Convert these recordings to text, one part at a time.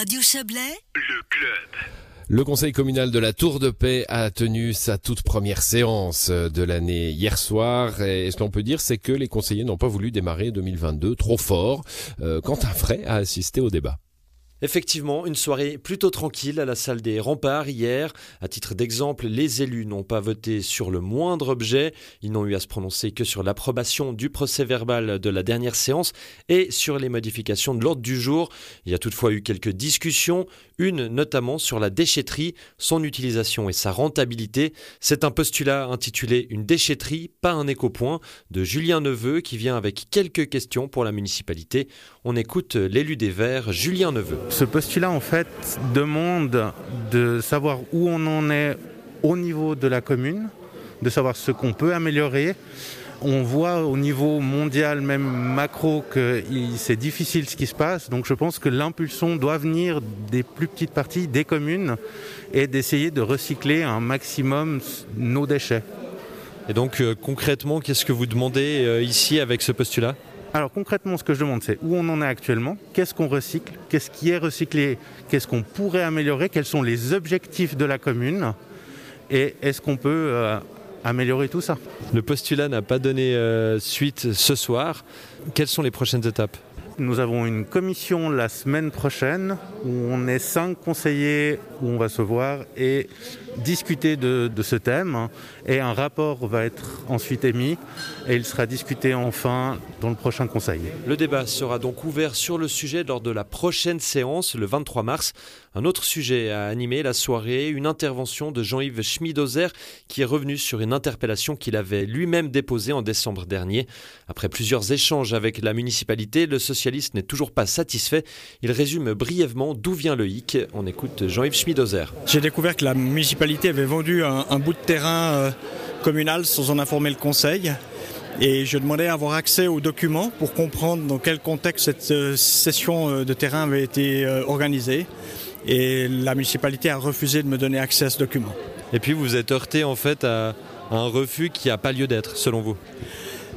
Radio Chablais, le club. Le conseil communal de la Tour de Paix a tenu sa toute première séance de l'année hier soir. Et ce qu'on peut dire, c'est que les conseillers n'ont pas voulu démarrer 2022 trop fort. Euh, Quentin Fray a assisté au débat. Effectivement, une soirée plutôt tranquille à la salle des remparts hier. À titre d'exemple, les élus n'ont pas voté sur le moindre objet. Ils n'ont eu à se prononcer que sur l'approbation du procès verbal de la dernière séance et sur les modifications de l'ordre du jour. Il y a toutefois eu quelques discussions, une notamment sur la déchetterie, son utilisation et sa rentabilité. C'est un postulat intitulé Une déchetterie, pas un éco-point de Julien Neveu qui vient avec quelques questions pour la municipalité. On écoute l'élu des Verts, Julien Neveu. Ce postulat, en fait, demande de savoir où on en est au niveau de la commune, de savoir ce qu'on peut améliorer. On voit au niveau mondial, même macro, que c'est difficile ce qui se passe. Donc je pense que l'impulsion doit venir des plus petites parties, des communes, et d'essayer de recycler un maximum nos déchets. Et donc euh, concrètement, qu'est-ce que vous demandez euh, ici avec ce postulat? Alors concrètement, ce que je demande, c'est où on en est actuellement, qu'est-ce qu'on recycle, qu'est-ce qui est recyclé, qu'est-ce qu'on pourrait améliorer, quels sont les objectifs de la commune, et est-ce qu'on peut euh, améliorer tout ça? Le postulat n'a pas donné euh, suite ce soir. Quelles sont les prochaines étapes? Nous avons une commission la semaine prochaine où on est cinq conseillers où on va se voir et discuter de, ce thème et un rapport va être ensuite émis et il sera discuté enfin dans le prochain conseil. Le débat sera donc ouvert sur le sujet lors de la prochaine séance le 23 mars. Un autre sujet a animé la soirée, une intervention de Jean-Yves Schmidozer qui est revenu sur une interpellation qu'il avait lui-même déposée en décembre dernier. Après plusieurs échanges avec la municipalité, le socialiste n'est toujours pas satisfait. Il résume brièvement d'où vient le hic. On écoute Jean-Yves Schmidozer. J'ai découvert que la municipalité avait vendu un, bout de terrain euh, communal sans en informer le conseil. Et je demandais à avoir accès aux documents pour comprendre dans quel contexte cette euh, cession euh, de terrain avait été organisée. Et la municipalité a refusé de me donner accès à ce document. Et puis vous êtes heurté en fait à un refus qui n'a pas lieu d'être, selon vous?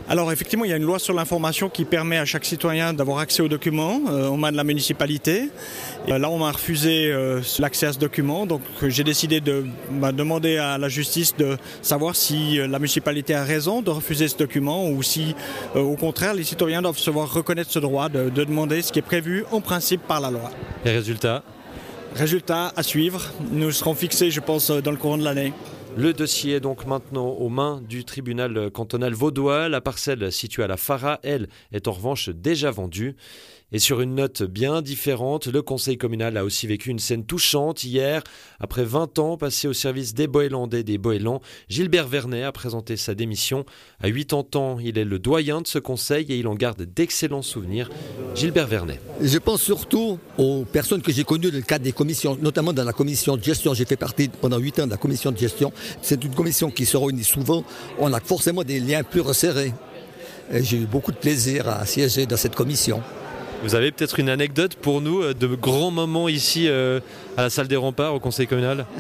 Alors effectivement, il y a une loi sur l'information qui permet à chaque citoyen d'avoir accès aux documents euh, aux mains de la municipalité. Euh, là, on m'a refusé euh, l'accès à ce document, donc j'ai décidé de bah, demander à la justice de savoir si la municipalité a raison de refuser ce document ou si, au contraire, les citoyens doivent se voir reconnaître ce droit de, de demander ce qui est prévu en principe par la loi. Les résultats Résultats à suivre. Nous serons fixés, je pense, dans le courant de l'année. Le dossier est donc maintenant aux mains du tribunal cantonal vaudois. La parcelle située à la Fara, elle, est en revanche déjà vendue. Et sur une note bien différente, le conseil communal a aussi vécu une scène touchante hier. Après 20 ans passés au service des Boélandais et des Boélans, Gilbert Vernet a présenté sa démission. À 80 ans, il est le doyen de ce conseil et il en garde d'excellents souvenirs. Gilbert Vernet. Je pense surtout aux personnes que j'ai connues dans le cadre des commissions, notamment dans la commission de gestion. J'ai fait partie pendant 8 ans de la commission de gestion. C'est une commission qui se réunit souvent. On a forcément des liens plus resserrés. J'ai eu beaucoup de plaisir à siéger dans cette commission. Vous avez peut-être une anecdote pour nous euh, de grands moments ici euh, à la salle des remparts au conseil communal?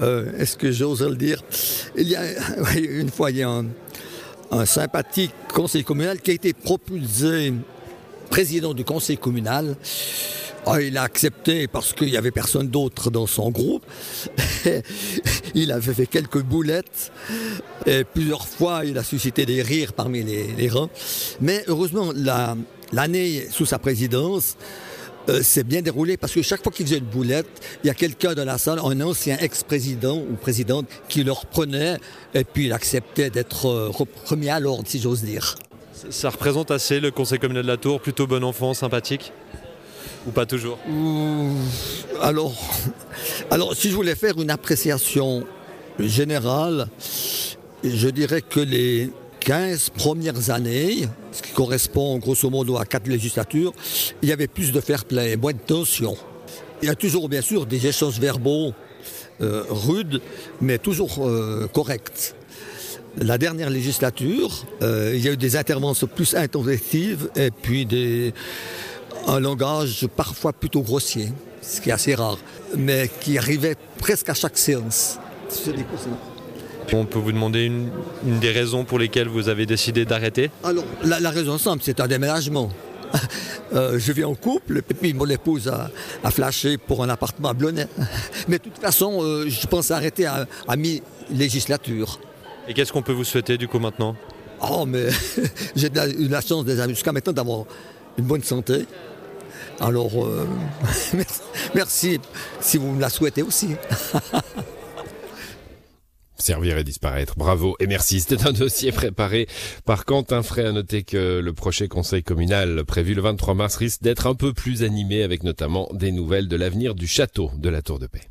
Euh, Est-ce que j'ose le dire? Il y a une fois, il y a un, sympathique conseil communal qui a été propulsé président du conseil communal. Ah, il a accepté parce qu'il n'y avait personne d'autre dans son groupe. il avait fait quelques boulettes. Et plusieurs fois, il a suscité des rires parmi les, rangs. Mais heureusement, la, l'année sous sa présidence euh, s'est bien déroulée parce que chaque fois qu'il faisait une boulette, il y a quelqu'un dans la salle, un ancien ex-président ou présidente, qui le reprenait et puis il acceptait d'être euh, remis à l'ordre, si j'ose dire. Ça représente assez le conseil communal de la Tour, plutôt bon enfant, sympathique? Ou pas toujours alors, alors, si je voulais faire une appréciation générale, je dirais que les, 15 premières années, ce qui correspond grosso modo à quatre législatures, il y avait plus de fair play, moins de tension. Il y a toujours bien sûr des échanges verbaux euh, rudes, mais toujours euh, corrects. La dernière législature, euh, il y a eu des interventions plus intentives et puis des, un langage parfois plutôt grossier, ce qui est assez rare, mais qui arrivait presque à chaque séance. On peut vous demander une, des raisons pour lesquelles vous avez décidé d'arrêter? Alors, la, raison simple, c'est un déménagement. Euh, je vis en couple, et puis mon épouse a, a flashé pour un appartement à Blonay. Mais de toute façon, euh, je pense arrêter à, à mi-législature. Et qu'est-ce qu'on peut vous souhaiter du coup maintenant? Oh, mais j'ai de la- eu la chance jusqu'à maintenant d'avoir une bonne santé. Alors, euh, merci, si vous me la souhaitez aussi. Servir et disparaître. Bravo et merci. C'était un dossier préparé par Quentin Frey. À noter que le prochain conseil communal prévu le 23 mars risque d'être un peu plus animé avec notamment des nouvelles de l'avenir du château de la Tour de Paix.